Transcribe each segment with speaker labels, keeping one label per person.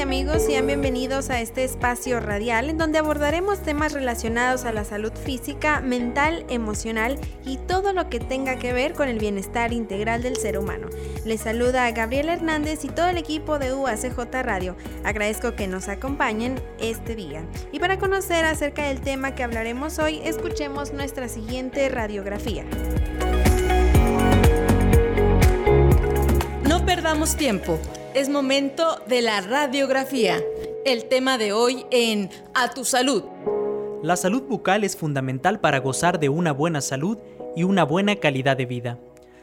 Speaker 1: Amigos, sean bienvenidos a este espacio radial en donde abordaremos temas relacionados a la salud física, mental, emocional y todo lo que tenga que ver con el bienestar integral del ser humano. Les saluda a Gabriela Hernández y todo el equipo de UACJ Radio. Agradezco que nos acompañen este día. Y para conocer acerca del tema que hablaremos hoy, escuchemos nuestra siguiente radiografía.
Speaker 2: No perdamos tiempo. Es momento de la radiografía. El tema de hoy en A tu salud.
Speaker 3: La salud bucal es fundamental para gozar de una buena salud y una buena calidad de vida.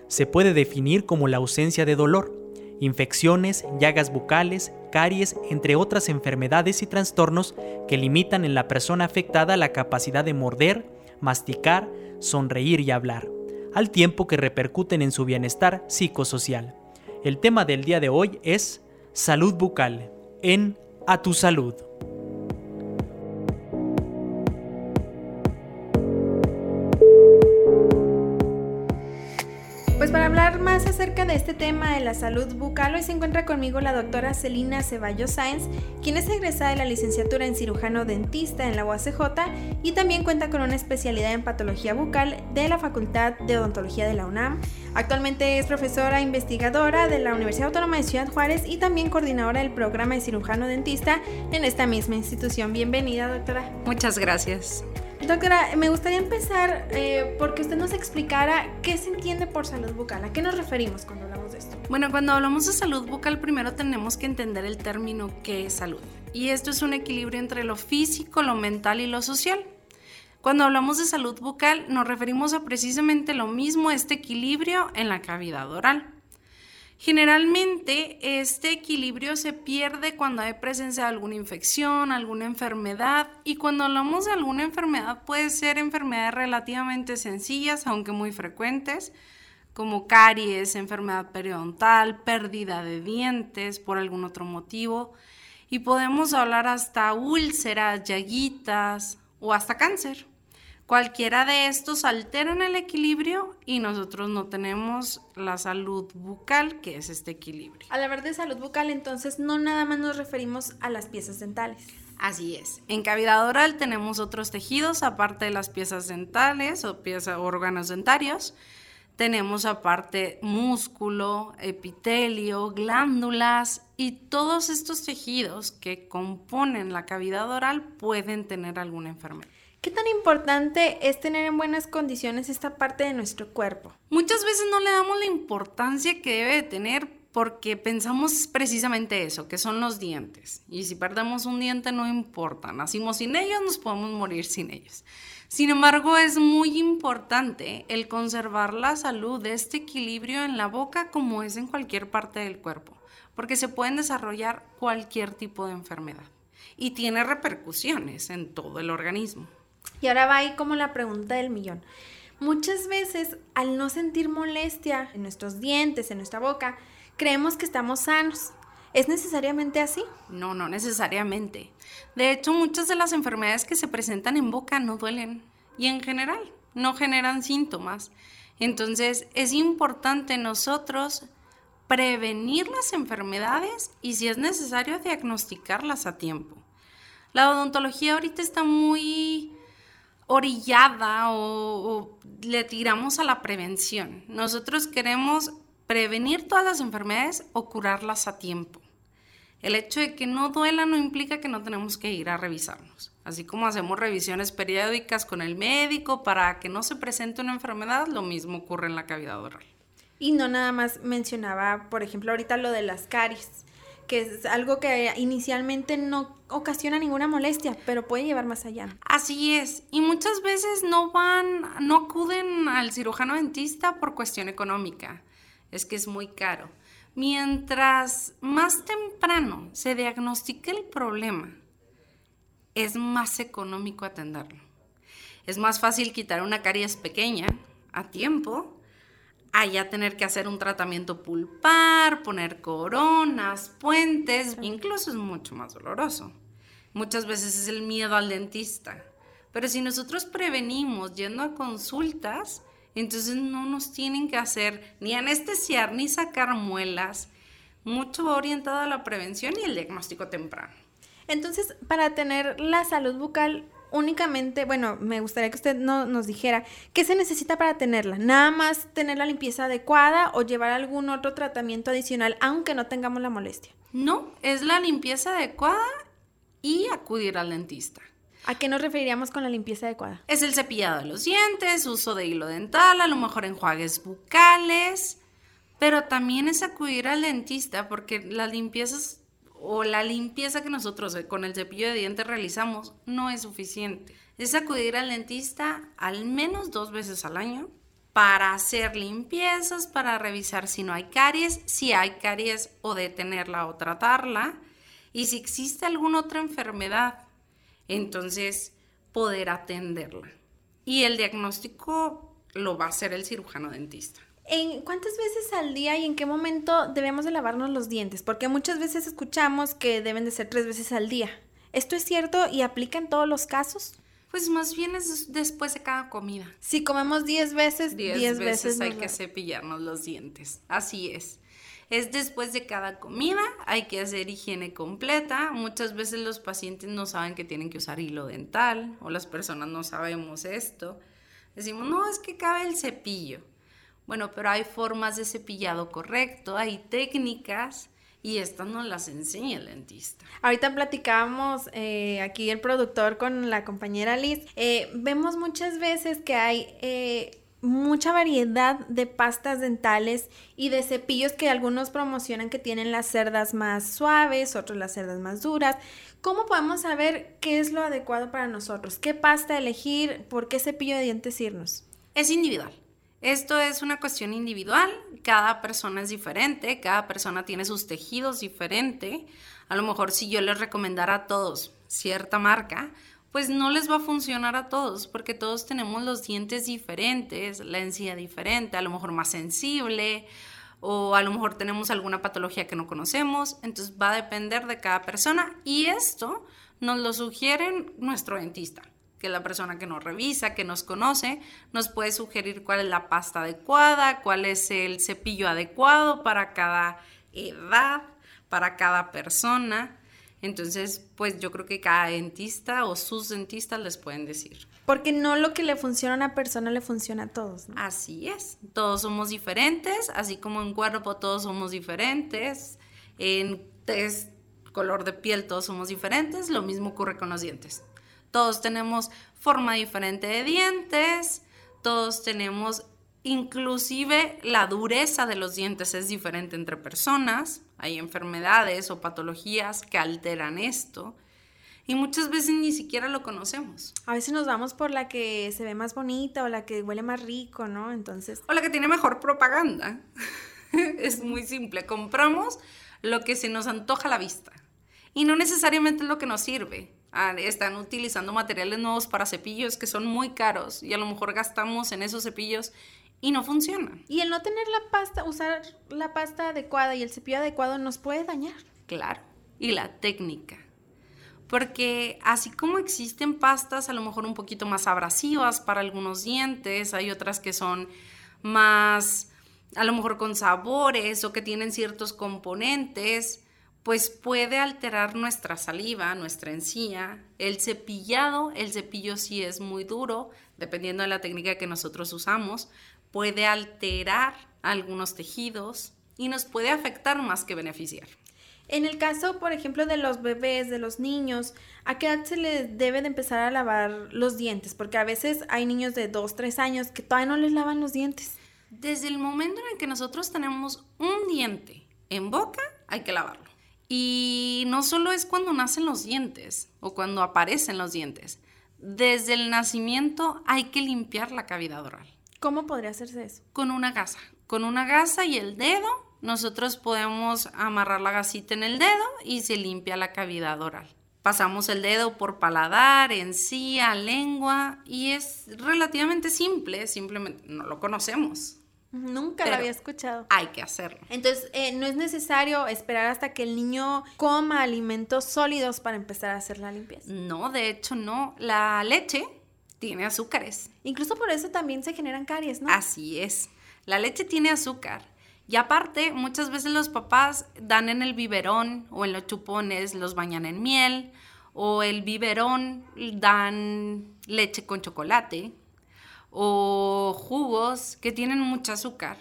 Speaker 3: Se puede definir como la ausencia de dolor, infecciones, llagas bucales, caries, entre otras enfermedades y trastornos que limitan en la persona afectada la capacidad de morder, masticar, sonreír y hablar, al tiempo que repercuten en su bienestar psicosocial. El tema del día de hoy es salud bucal en A tu salud.
Speaker 1: De este tema de la salud bucal, hoy se encuentra conmigo la doctora Celina Ceballos Sáenz, quien es egresada de la licenciatura en cirujano dentista en la UACJ y también cuenta con una especialidad en patología bucal de la Facultad de Odontología de la UNAM. Actualmente es profesora investigadora de la Universidad Autónoma de Ciudad Juárez y también coordinadora del programa de cirujano dentista en esta misma institución. Bienvenida, doctora.
Speaker 4: Muchas gracias.
Speaker 1: Doctora, me gustaría empezar eh, porque usted nos explicara qué se entiende por salud bucal, a qué nos referimos cuando hablamos de esto.
Speaker 4: Bueno, cuando hablamos de salud bucal, primero tenemos que entender el término qué es salud. Y esto es un equilibrio entre lo físico, lo mental y lo social. Cuando hablamos de salud bucal, nos referimos a precisamente lo mismo, este equilibrio en la cavidad oral. Generalmente este equilibrio se pierde cuando hay presencia de alguna infección, alguna enfermedad y cuando hablamos de alguna enfermedad puede ser enfermedades relativamente sencillas, aunque muy frecuentes, como caries, enfermedad periodontal, pérdida de dientes por algún otro motivo y podemos hablar hasta úlceras, llaguitas o hasta cáncer. Cualquiera de estos alteran el equilibrio y nosotros no tenemos la salud bucal, que es este equilibrio.
Speaker 1: Al hablar de salud bucal, entonces no nada más nos referimos a las piezas dentales.
Speaker 4: Así es. En cavidad oral tenemos otros tejidos aparte de las piezas dentales o piezas órganos dentarios. Tenemos aparte músculo, epitelio, glándulas y todos estos tejidos que componen la cavidad oral pueden tener alguna enfermedad.
Speaker 1: ¿Qué tan importante es tener en buenas condiciones esta parte de nuestro cuerpo?
Speaker 4: Muchas veces no le damos la importancia que debe de tener porque pensamos precisamente eso, que son los dientes. Y si perdemos un diente no importa, nacimos sin ellos, nos podemos morir sin ellos. Sin embargo, es muy importante el conservar la salud de este equilibrio en la boca como es en cualquier parte del cuerpo, porque se pueden desarrollar cualquier tipo de enfermedad y tiene repercusiones en todo el organismo.
Speaker 1: Y ahora va ahí como la pregunta del millón. Muchas veces al no sentir molestia en nuestros dientes, en nuestra boca, creemos que estamos sanos. ¿Es necesariamente así?
Speaker 4: No, no necesariamente. De hecho, muchas de las enfermedades que se presentan en boca no duelen y en general no generan síntomas. Entonces, es importante nosotros prevenir las enfermedades y si es necesario diagnosticarlas a tiempo. La odontología ahorita está muy orillada o, le tiramos a la prevención. Nosotros queremos prevenir todas las enfermedades o curarlas a tiempo. El hecho de que no duela no implica que no tenemos que ir a revisarnos. Así como hacemos revisiones periódicas con el médico para que no se presente una enfermedad, lo mismo ocurre en la cavidad oral.
Speaker 1: Y no nada más mencionaba, por ejemplo, ahorita lo de las caries que es algo que inicialmente no ocasiona ninguna molestia, pero puede llevar más allá.
Speaker 4: Así es, y muchas veces no van, no acuden al cirujano dentista por cuestión económica. es que es muy caro. Mientras más temprano se diagnostique el problema, es más económico atenderlo. Es más fácil quitar una caries pequeña a tiempo allá tener que hacer un tratamiento pulpar, poner coronas, puentes, incluso es mucho más doloroso. Muchas veces es el miedo al dentista. Pero si nosotros prevenimos yendo a consultas, entonces no nos tienen que hacer ni anestesiar ni sacar muelas, mucho orientado a la prevención y el diagnóstico temprano.
Speaker 1: Entonces, para tener la salud bucal únicamente, bueno, me gustaría que usted no, nos dijera qué se necesita para tenerla. Nada más tener la limpieza adecuada o llevar algún otro tratamiento adicional, aunque no tengamos la molestia.
Speaker 4: No, es la limpieza adecuada y acudir al dentista.
Speaker 1: ¿A qué nos referiríamos con la limpieza adecuada?
Speaker 4: Es el cepillado de los dientes, uso de hilo dental, a lo mejor enjuagues bucales, pero también es acudir al dentista porque las limpiezas o la limpieza que nosotros eh, con el cepillo de dientes realizamos no es suficiente. Es acudir al dentista al menos dos veces al año para hacer limpiezas, para revisar si no hay caries, si hay caries o detenerla o tratarla y si existe alguna otra enfermedad, entonces poder atenderla. Y el diagnóstico lo va a hacer el cirujano dentista.
Speaker 1: ¿En cuántas veces al día y en qué momento debemos de lavarnos los dientes? Porque muchas veces escuchamos que deben de ser tres veces al día. ¿Esto es cierto y aplica en todos los casos?
Speaker 4: Pues más bien es después de cada comida.
Speaker 1: Si comemos diez veces, diez, veces,
Speaker 4: hay que cepillarnos los dientes. Así es. Es después de cada comida, hay que hacer higiene completa. Muchas veces los pacientes no saben que tienen que usar hilo dental o las personas no sabemos esto. Decimos, no, es que cabe el cepillo. Bueno, pero hay formas de cepillado correcto, hay técnicas y estas no las enseña el dentista.
Speaker 1: Ahorita platicábamos eh, aquí el productor con la compañera Liz. Eh, vemos muchas veces que hay eh, mucha variedad de pastas dentales y de cepillos que algunos promocionan que tienen las cerdas más suaves, otros las cerdas más duras. ¿Cómo podemos saber qué es lo adecuado para nosotros? ¿Qué pasta elegir? ¿Por qué cepillo de dientes irnos?
Speaker 4: Es individual. Esto es una cuestión individual, cada persona es diferente, cada persona tiene sus tejidos diferente. A lo mejor si yo les recomendara a todos cierta marca, pues no les va a funcionar a todos, porque todos tenemos los dientes diferentes, la encía diferente, a lo mejor más sensible, o a lo mejor tenemos alguna patología que no conocemos, entonces va a depender de cada persona y esto nos lo sugiere nuestro dentista que la persona que nos revisa, que nos conoce, nos puede sugerir cuál es la pasta adecuada, cuál es el cepillo adecuado para cada edad, para cada persona. Entonces, pues yo creo que cada dentista o sus dentistas les pueden decir.
Speaker 1: Porque no lo que le funciona a una persona le funciona a todos.
Speaker 4: Así es, todos somos diferentes, así como en cuerpo todos somos diferentes, en test, color de piel todos somos diferentes, lo mismo ocurre con los dientes. Todos tenemos forma diferente de dientes, todos tenemos inclusive la dureza de los dientes es diferente entre personas, hay enfermedades o patologías que alteran esto y muchas veces ni siquiera lo conocemos.
Speaker 1: A veces nos vamos por la que se ve más bonita o la que huele más rico, ¿no? Entonces...
Speaker 4: O la que tiene mejor propaganda. es muy simple, compramos lo que se nos antoja a la vista y no necesariamente es lo que nos sirve. Están utilizando materiales nuevos para cepillos que son muy caros y a lo mejor gastamos en esos cepillos y no funcionan.
Speaker 1: Y el no tener la pasta, usar la pasta adecuada y el cepillo adecuado nos puede dañar.
Speaker 4: Claro. Y la técnica. Porque así como existen pastas a lo mejor un poquito más abrasivas para algunos dientes, hay otras que son más, a lo mejor con sabores o que tienen ciertos componentes pues puede alterar nuestra saliva, nuestra encía. El cepillado, el cepillo sí es muy duro, dependiendo de la técnica que nosotros usamos, puede alterar algunos tejidos y nos puede afectar más que beneficiar.
Speaker 1: En el caso, por ejemplo, de los bebés, de los niños, ¿a qué edad se les debe de empezar a lavar los dientes? Porque a veces hay niños de 2, 3 años que todavía no les lavan los dientes.
Speaker 4: Desde el momento en el que nosotros tenemos un diente en boca, hay que lavarlo. Y no solo es cuando nacen los dientes o cuando aparecen los dientes. Desde el nacimiento hay que limpiar la cavidad oral.
Speaker 1: ¿Cómo podría hacerse eso?
Speaker 4: Con una gasa. Con una gasa y el dedo, nosotros podemos amarrar la gasita en el dedo y se limpia la cavidad oral. Pasamos el dedo por paladar, encía, lengua y es relativamente simple, simplemente no lo conocemos.
Speaker 1: Nunca lo había escuchado.
Speaker 4: Hay que hacerlo.
Speaker 1: Entonces, eh, no es necesario esperar hasta que el niño coma alimentos sólidos para empezar a hacer la limpieza.
Speaker 4: No, de hecho no. La leche tiene azúcares.
Speaker 1: Incluso por eso también se generan caries, ¿no?
Speaker 4: Así es. La leche tiene azúcar. Y aparte, muchas veces los papás dan en el biberón o en los chupones, los bañan en miel, o el biberón dan leche con chocolate, o jugos que tienen mucho azúcar.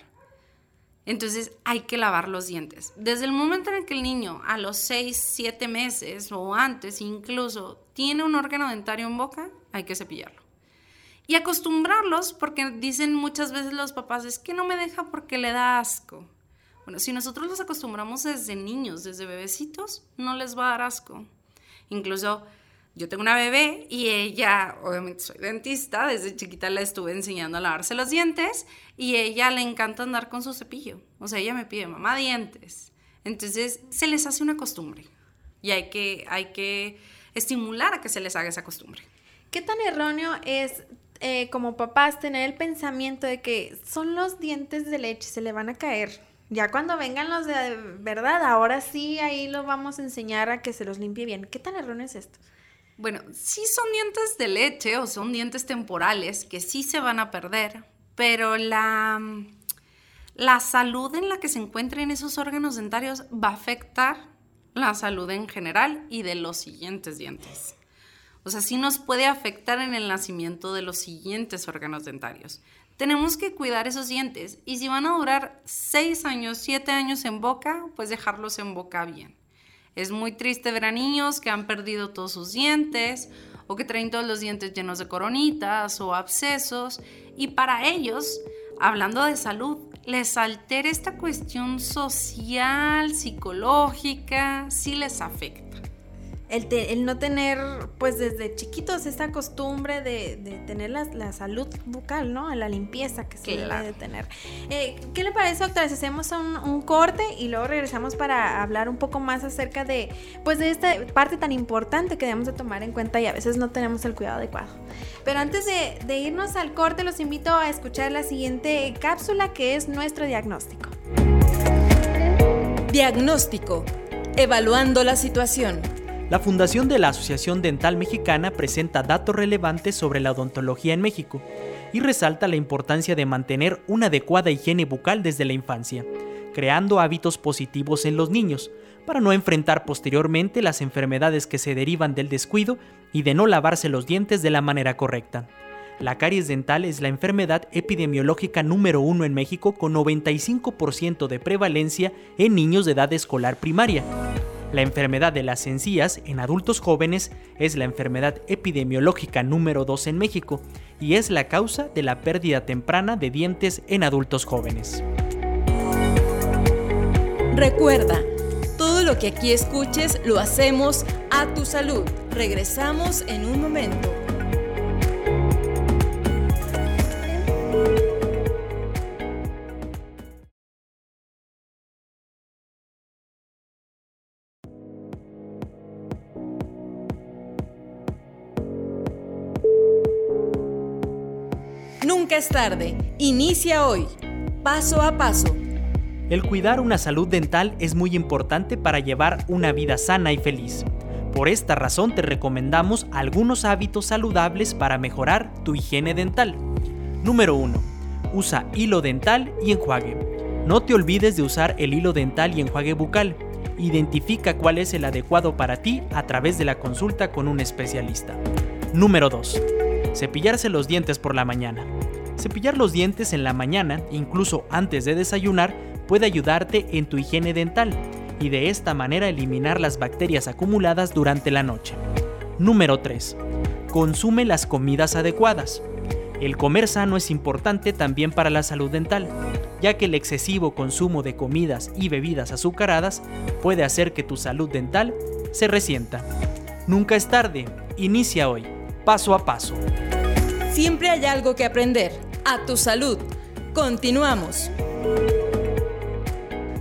Speaker 4: Entonces hay que lavar los dientes. Desde el momento en que el niño a los 6, 7 meses o antes incluso tiene un órgano dentario en boca, hay que cepillarlo. Y acostumbrarlos, porque dicen muchas veces los papás, es que no me deja porque le da asco. Bueno, si nosotros los acostumbramos desde niños, desde bebecitos, no les va a dar asco. Incluso yo tengo una bebé y ella, obviamente soy dentista, desde chiquita la estuve enseñando a lavarse los dientes y ella le encanta andar con su cepillo. O sea, ella me pide, mamá, dientes. Entonces, se les hace una costumbre y hay que, hay que estimular a que se les haga esa costumbre.
Speaker 1: ¿Qué tan erróneo es eh, como papás tener el pensamiento de que son los dientes de leche, se le van a caer. Ya cuando vengan los de verdad, ahora sí, ahí lo vamos a enseñar a que se los limpie bien. ¿Qué tan erróneo es esto?
Speaker 4: Bueno, sí son dientes de leche o son dientes temporales que sí se van a perder, pero la, la salud en la que se encuentren esos órganos dentarios va a afectar la salud en general y de los siguientes dientes. O sea, sí nos puede afectar en el nacimiento de los siguientes órganos dentarios. Tenemos que cuidar esos dientes y si van a durar 6 años, 7 años en boca, pues dejarlos en boca bien. Es muy triste ver a niños que han perdido todos sus dientes o que traen todos los dientes llenos de coronitas o abscesos. Y para ellos, hablando de salud, les altera esta cuestión social, psicológica, sí les afecta
Speaker 1: el, no tener, pues desde chiquitos, esta costumbre de, tener la, salud bucal, ¿no? La limpieza que se debe de tener. Eh, ¿Qué le parece, doctora? Si hacemos un, corte y luego regresamos para hablar un poco más acerca de, pues, de esta parte tan importante que debemos de tomar en cuenta y a veces no tenemos el cuidado adecuado. Pero antes de, de irnos al corte, los invito a escuchar la siguiente cápsula que es nuestro diagnóstico.
Speaker 2: Diagnóstico. Evaluando la situación.
Speaker 3: La Fundación de la Asociación Dental Mexicana presenta datos relevantes sobre la odontología en México y resalta la importancia de mantener una adecuada higiene bucal desde la infancia, creando hábitos positivos en los niños, para no enfrentar posteriormente las enfermedades que se derivan del descuido y de no lavarse los dientes de la manera correcta. La caries dental es la enfermedad epidemiológica número uno en México con 95% de prevalencia en niños de edad escolar primaria. La enfermedad de las encías en adultos jóvenes es la enfermedad epidemiológica número 2 en México y es la causa de la pérdida temprana de dientes en adultos jóvenes.
Speaker 2: Recuerda, todo lo que aquí escuches lo hacemos a tu salud. Regresamos en un momento. Es tarde. Inicia hoy. Paso a paso.
Speaker 3: El cuidar una salud dental es muy importante para llevar una vida sana y feliz. Por esta razón te recomendamos algunos hábitos saludables para mejorar tu higiene dental. Número 1. Usa hilo dental y enjuague. No te olvides de usar el hilo dental y enjuague bucal. Identifica cuál es el adecuado para ti a través de la consulta con un especialista. Número 2. Cepillarse los dientes por la mañana. Cepillar los dientes en la mañana, incluso antes de desayunar, puede ayudarte en tu higiene dental y de esta manera eliminar las bacterias acumuladas durante la noche. Número 3. Consume las comidas adecuadas. El comer sano es importante también para la salud dental, ya que el excesivo consumo de comidas y bebidas azucaradas puede hacer que tu salud dental se resienta. Nunca es tarde, inicia hoy paso a paso.
Speaker 2: Siempre hay algo que aprender. A tu salud. Continuamos.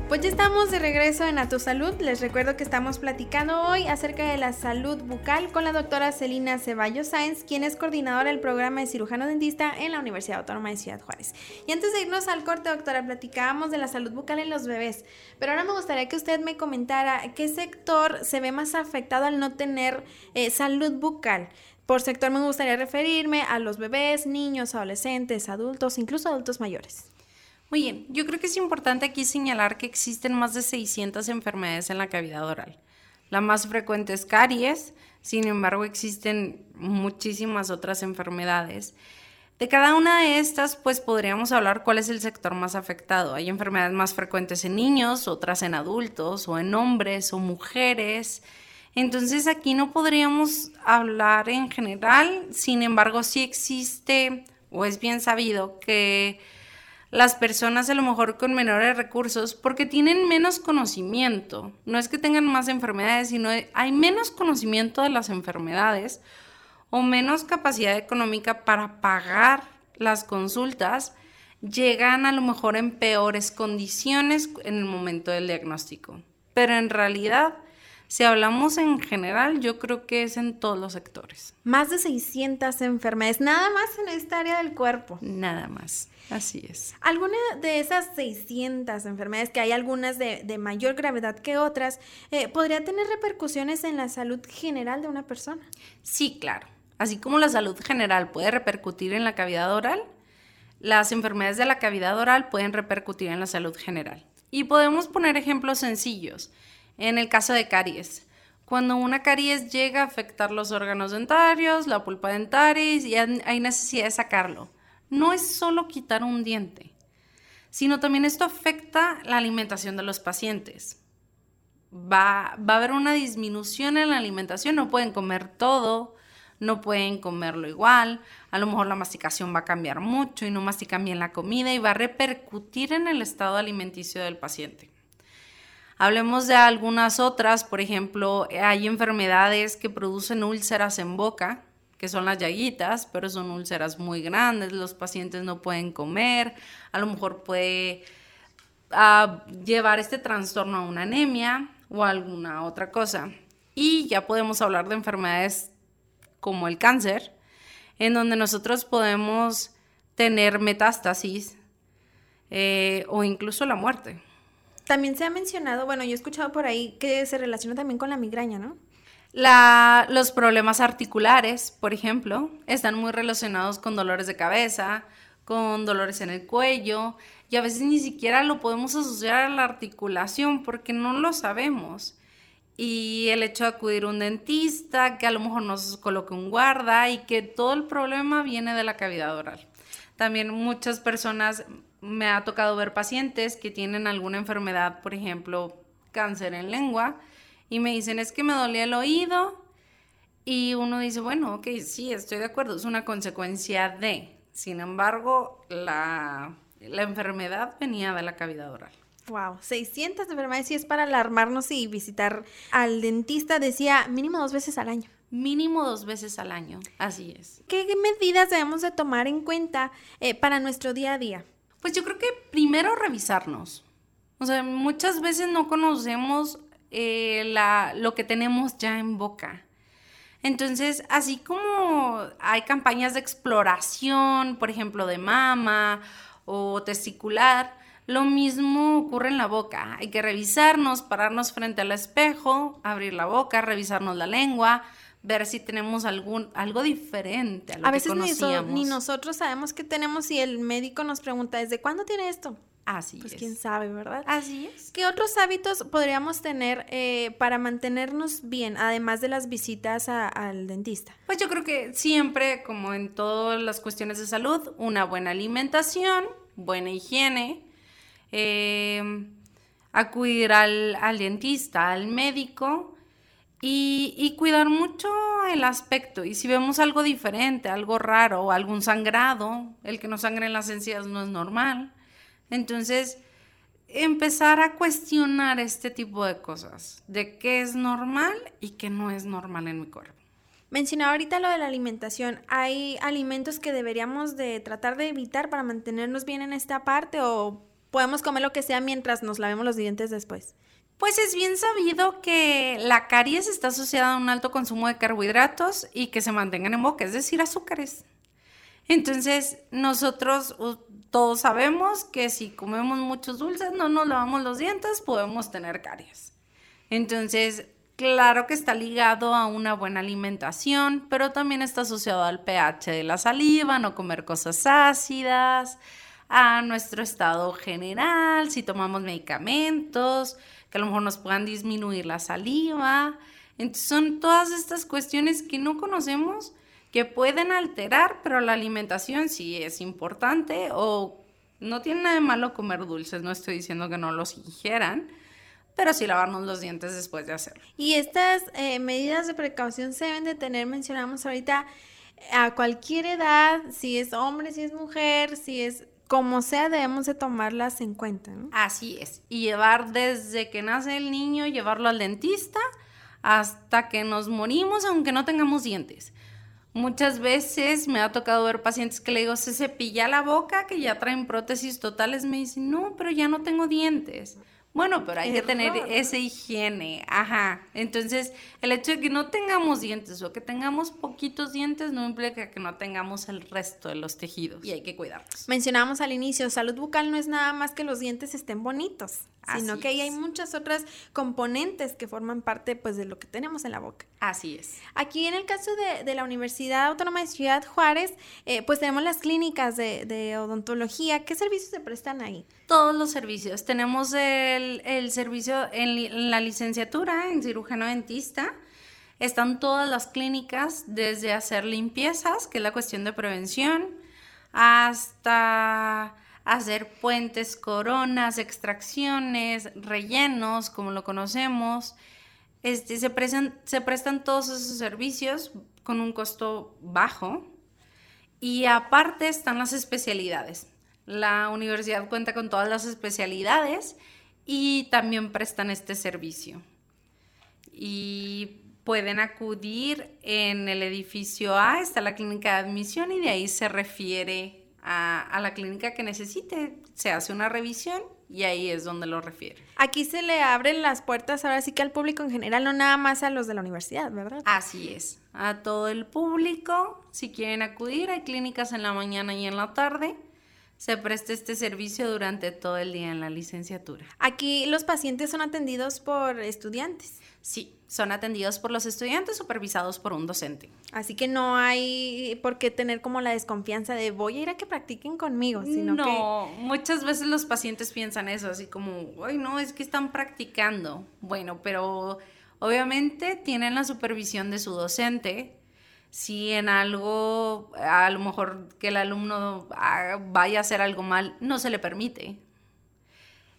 Speaker 1: Pues ya estamos de regreso en A Tu Salud. Les recuerdo que estamos platicando hoy acerca de la salud bucal con la doctora Celina Ceballos Sáenz, quien es coordinadora del programa de cirujano dentista en la Universidad Autónoma de Ciudad Juárez. Y antes de irnos al corte, doctora, platicábamos de la salud bucal en los bebés, pero ahora me gustaría que usted me comentara qué sector se ve más afectado al no tener eh, salud bucal. Por sector me gustaría referirme a los bebés, niños, adolescentes, adultos, incluso adultos mayores.
Speaker 4: Muy bien, yo creo que es importante aquí señalar que existen más de 600 enfermedades en la cavidad oral. La más frecuente es caries, sin embargo existen muchísimas otras enfermedades. De cada una de estas, pues podríamos hablar cuál es el sector más afectado. Hay enfermedades más frecuentes en niños, otras en adultos, o en hombres o mujeres. Entonces aquí no podríamos hablar en general, sin embargo sí existe, o es bien sabido, que las personas a lo mejor con menores recursos porque tienen menos conocimiento. No es que tengan más enfermedades, sino hay menos conocimiento de las enfermedades o menos capacidad económica para pagar las consultas, llegan a lo mejor en peores condiciones en el momento del diagnóstico. Pero en realidad si hablamos en general, yo creo que es en todos los sectores.
Speaker 1: Más de 600 enfermedades, nada más en esta área del cuerpo.
Speaker 4: Nada más, así es.
Speaker 1: ¿Alguna de esas 600 enfermedades, que hay algunas de, mayor gravedad que otras, eh, podría tener repercusiones en la salud general de una persona?
Speaker 4: Sí, claro. Así como la salud general puede repercutir en la cavidad oral, las enfermedades de la cavidad oral pueden repercutir en la salud general. Y podemos poner ejemplos sencillos. En el caso de caries, cuando una caries llega a afectar los órganos dentarios, la pulpa dentaria y hay necesidad de sacarlo, no es solo quitar un diente, sino también esto afecta la alimentación de los pacientes. Va, va a haber una disminución en la alimentación, no pueden comer todo, no pueden comerlo igual, a lo mejor la masticación va a cambiar mucho y no mastican bien la comida y va a repercutir en el estado alimenticio del paciente. Hablemos de algunas otras, por ejemplo, hay enfermedades que producen úlceras en boca, que son las llaguitas, pero son úlceras muy grandes, los pacientes no pueden comer, a lo mejor puede ah, llevar este trastorno a una anemia o alguna otra cosa. Y ya podemos hablar de enfermedades como el cáncer, en donde nosotros podemos tener metástasis eh, o incluso la muerte.
Speaker 1: También se ha mencionado, bueno, yo he escuchado por ahí que se relaciona también con la migraña, ¿no?
Speaker 4: los problemas articulares, por ejemplo, están muy relacionados con dolores de cabeza, con dolores en el cuello, y a veces ni siquiera lo podemos asociar a la articulación porque no lo sabemos. Y el hecho de acudir a un dentista, que a lo mejor nos coloque un guarda y que todo el problema viene de la cavidad oral. También muchas personas me ha tocado ver pacientes que tienen alguna enfermedad, por ejemplo, cáncer en lengua, y me dicen, es que me dolía el oído, y uno dice, bueno, ok, sí, estoy de acuerdo, es una consecuencia de. Sin embargo, la, la enfermedad venía de la cavidad oral.
Speaker 1: Wow, 600 enfermedades y es para alarmarnos y visitar al dentista, decía, mínimo dos veces al año.
Speaker 4: Mínimo dos veces al año, así es.
Speaker 1: ¿Qué medidas debemos de tomar en cuenta eh, para nuestro día a día?
Speaker 4: Pues yo creo que primero revisarnos. O sea, muchas veces no conocemos eh, la, lo que tenemos ya en boca. Entonces, así como hay campañas de exploración, por ejemplo, de mama o testicular, lo mismo ocurre en la boca. Hay que revisarnos, pararnos frente al espejo, abrir la boca, revisarnos la lengua, ver si tenemos algún algo diferente a lo
Speaker 1: a veces
Speaker 4: conocíamos.
Speaker 1: Ni, ni, nosotros sabemos qué tenemos y el médico nos pregunta ¿desde cuándo tiene esto?
Speaker 4: Así
Speaker 1: pues quién sabe, ¿verdad?
Speaker 4: Así es.
Speaker 1: ¿Qué otros hábitos podríamos tener eh, para mantenernos bien, además de las visitas al dentista?
Speaker 4: Pues yo creo que siempre, como en todas las cuestiones de salud, una buena alimentación, buena higiene, eh, acudir al, al dentista, al médico, y, cuidar mucho el aspecto. Y si vemos algo diferente, algo raro o algún sangrado, el que no sangre en las encías no es normal. Entonces, empezar a cuestionar este tipo de cosas, de qué es normal y qué no es normal en mi cuerpo.
Speaker 1: Mencionaba ahorita lo de la alimentación. ¿Hay alimentos que deberíamos de tratar de evitar para mantenernos bien en esta parte o podemos comer lo que sea mientras nos lavemos los dientes después.
Speaker 4: Pues es bien sabido que la caries está asociada a un alto consumo de carbohidratos y que se mantengan en boca, es decir, azúcares. Entonces, nosotros todos sabemos que si comemos muchos dulces, no nos lavamos los dientes, podemos tener caries. Entonces, claro que está ligado a una buena alimentación, pero también está asociado al pH de la saliva, no comer cosas ácidas, a nuestro estado general, si tomamos medicamentos, a lo mejor nos puedan disminuir la saliva. Entonces son todas estas cuestiones que no conocemos que pueden alterar, pero la alimentación sí es importante o no tiene nada de malo comer dulces, no estoy diciendo que no los ingieran, pero sí lavarnos los dientes después de hacerlo.
Speaker 1: Y estas eh, medidas de precaución se deben de tener, mencionamos ahorita, a cualquier edad, si es hombre, si es mujer, si es como sea, debemos de tomarlas en cuenta. ¿no?
Speaker 4: Así es. Y llevar desde que nace el niño, llevarlo al dentista hasta que nos morimos, aunque no tengamos dientes. Muchas veces me ha tocado ver pacientes que le digo, se cepilla la boca, que ya traen prótesis totales, me dicen, no, pero ya no tengo dientes. Bueno, pero hay que tener esa higiene, ajá. Entonces, el hecho de que no tengamos dientes o que tengamos poquitos dientes no implica que no tengamos el resto de los tejidos y hay que cuidarlos.
Speaker 1: Mencionábamos al inicio, salud bucal no es nada más que los dientes estén bonitos sino que ahí hay muchas otras componentes que forman parte pues de lo que tenemos en la boca.
Speaker 4: Así es.
Speaker 1: Aquí en el caso de, la Universidad Autónoma de Ciudad Juárez, eh, pues tenemos las clínicas de, odontología. ¿Qué servicios se prestan ahí?
Speaker 4: Todos los servicios. Tenemos el, servicio en, la licenciatura en cirujano dentista. Están todas las clínicas, desde hacer limpiezas, que es la cuestión de prevención, hasta hacer puentes, coronas, extracciones, rellenos, como lo conocemos. Este, se, prestan, se prestan todos esos servicios con un costo bajo y aparte están las especialidades. La universidad cuenta con todas las especialidades y también prestan este servicio. Y pueden acudir en el edificio A, está la clínica de admisión y de ahí se refiere a, la clínica que necesite, se hace una revisión y ahí es donde lo refiere.
Speaker 1: Aquí se le abren las puertas ahora sí que al público en general, no nada más a los de la universidad, ¿verdad?
Speaker 4: Así es, a todo el público, si quieren acudir, hay clínicas en la mañana y en la tarde. Se presta este servicio durante todo el día en la licenciatura.
Speaker 1: Aquí los pacientes son atendidos por estudiantes.
Speaker 4: Sí, son atendidos por los estudiantes supervisados por un docente.
Speaker 1: Así que no hay por qué tener como la desconfianza de voy a ir a que practiquen conmigo, sino
Speaker 4: no, muchas veces los pacientes piensan eso, así como, ay, no, es que están practicando. Bueno, pero obviamente tienen la supervisión de su docente. Si en algo, a lo mejor que el alumno vaya a hacer algo mal, no se le permite.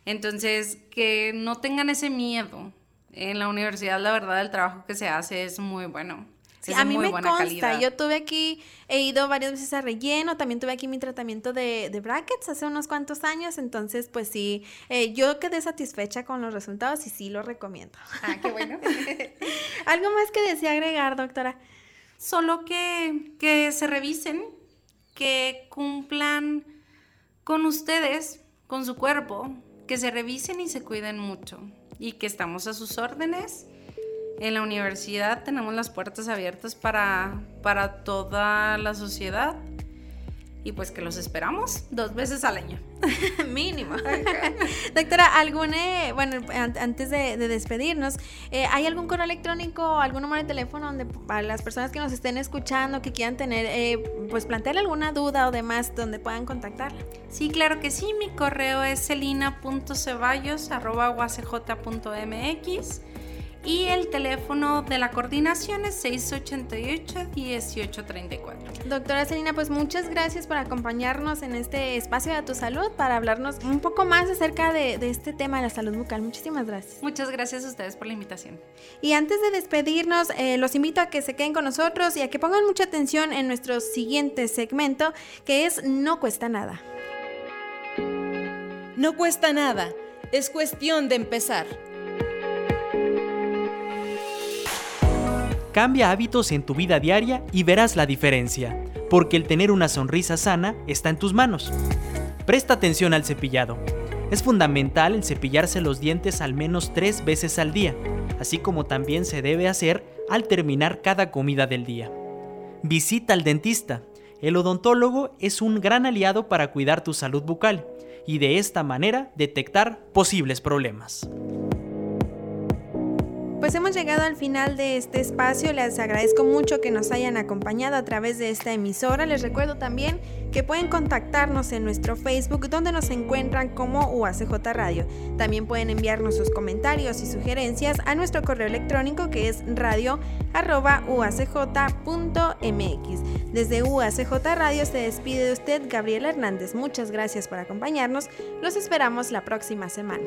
Speaker 4: Entonces, que no tengan ese miedo en la universidad la verdad el trabajo que se hace es muy bueno.
Speaker 1: a mí me consta, yo tuve aquí, he ido varias veces a relleno, también tuve aquí mi tratamiento de, brackets hace unos cuantos años, entonces pues sí, eh, yo quedé satisfecha con los resultados y sí lo recomiendo.
Speaker 4: Ah, qué bueno.
Speaker 1: ¿Algo más que desea agregar, doctora?
Speaker 4: Solo que, que se revisen, que cumplan con ustedes, con su cuerpo, que se revisen y se cuiden mucho y que estamos a sus órdenes. En la universidad tenemos las puertas abiertas para, para toda la sociedad y pues que los esperamos dos veces al año.
Speaker 1: Mínimo. Doctora, ¿algún, eh, bueno, antes de, despedirnos, eh, ¿hay algún correo electrónico, algún número de teléfono donde para las personas que nos estén escuchando, que quieran tener, eh, pues plantearle alguna duda o demás, donde puedan contactarla?
Speaker 4: Sí, claro que sí. Mi correo es celina.ceballos.mx y el teléfono de la coordinación es 688-1834.
Speaker 1: Doctora Selina, pues muchas gracias por acompañarnos en este espacio de tu salud para hablarnos un poco más acerca de, este tema de la salud bucal. Muchísimas gracias.
Speaker 4: Muchas gracias a ustedes por la invitación.
Speaker 1: Y antes de despedirnos, eh, los invito a que se queden con nosotros y a que pongan mucha atención en nuestro siguiente segmento, que es No cuesta nada.
Speaker 2: No cuesta nada, es cuestión de empezar.
Speaker 3: Cambia hábitos en tu vida diaria y verás la diferencia, porque el tener una sonrisa sana está en tus manos. Presta atención al cepillado. Es fundamental el cepillarse los dientes al menos tres veces al día, así como también se debe hacer al terminar cada comida del día. Visita al dentista. El odontólogo es un gran aliado para cuidar tu salud bucal y de esta manera detectar posibles problemas.
Speaker 1: Pues hemos llegado al final de este espacio, les agradezco mucho que nos hayan acompañado a través de esta emisora, les recuerdo también que pueden contactarnos en nuestro Facebook donde nos encuentran como UACJ Radio. También pueden enviarnos sus comentarios y sugerencias a nuestro correo electrónico que es radio.uacj.mx. Desde UACJ Radio se despide de usted Gabriela Hernández, muchas gracias por acompañarnos, los esperamos la próxima semana.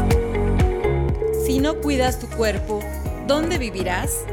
Speaker 2: Si no cuidas tu cuerpo, ¿dónde vivirás?